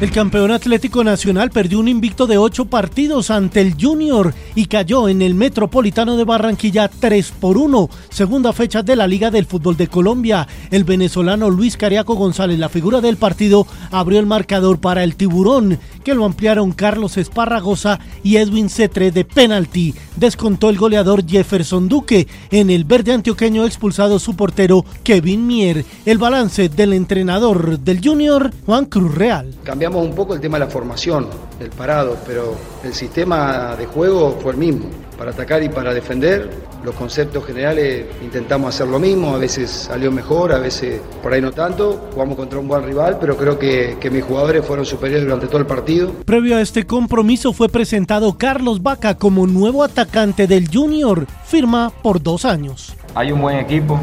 El campeón Atlético Nacional perdió un invicto de ocho partidos ante el Junior y cayó en el Metropolitano de Barranquilla 3 por 1, segunda fecha de la Liga del Fútbol de Colombia. El venezolano Luis Cariaco González, la figura del partido, abrió el marcador para el Tiburón, que lo ampliaron Carlos Esparragosa y Edwin Cetre de penalti. Descontó el goleador Jefferson Duque. En el verde antioqueño expulsado su portero Kevin Mier. El balance del entrenador del Junior, Juan Cruz Real cambiamos un poco el tema de la formación, del parado, pero el sistema de juego fue el mismo. Para atacar y para defender, los conceptos generales intentamos hacer lo mismo, a veces salió mejor, a veces por ahí no tanto. Jugamos contra un buen rival, pero creo que, que mis jugadores fueron superiores durante todo el partido. Previo a este compromiso fue presentado Carlos Vaca como nuevo atacante del Junior, firma por dos años. Hay un buen equipo,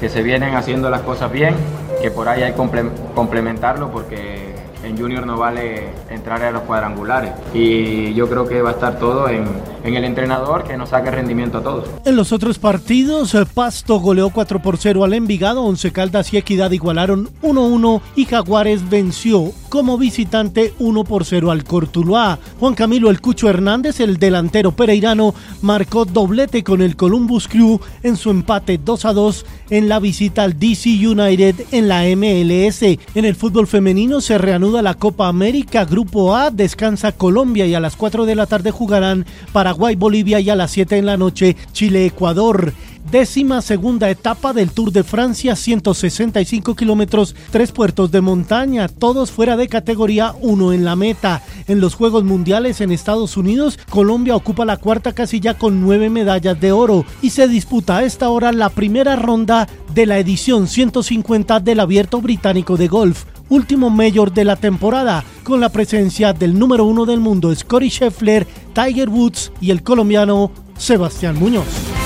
que se vienen haciendo las cosas bien, que por ahí hay que complementarlo porque en Junior no vale entrar a los cuadrangulares. Y yo creo que va a estar todo en, el entrenador que nos saque rendimiento a todos. En los otros partidos, eh, Pasto goleó 4 por 0 al Envigado, Once Caldas y Equidad igualaron 1-1 y Jaguares venció como visitante 1 por 0 al Cortuluá. Juan Camilo El Cucho Hernández, el delantero pereirano, marcó doblete con el Columbus Crew en su empate 2 a 2 en la visita al DC United en la MLS. En el fútbol femenino se reanuda la Copa América Grupo A, descansa Colombia y a las 4 de la tarde jugarán Paraguay, Bolivia y a las 7 en la noche Chile, Ecuador décima segunda etapa del Tour de Francia, 165 kilómetros, tres puertos de montaña, todos fuera de categoría 1 en la meta. En los Juegos Mundiales en Estados Unidos, Colombia ocupa la cuarta casilla con nueve medallas de oro y se disputa a esta hora la primera ronda de la edición 150 del Abierto Británico de Golf último mayor de la temporada, con la presencia del número uno del mundo Scotty Scheffler, Tiger Woods y el colombiano Sebastián Muñoz.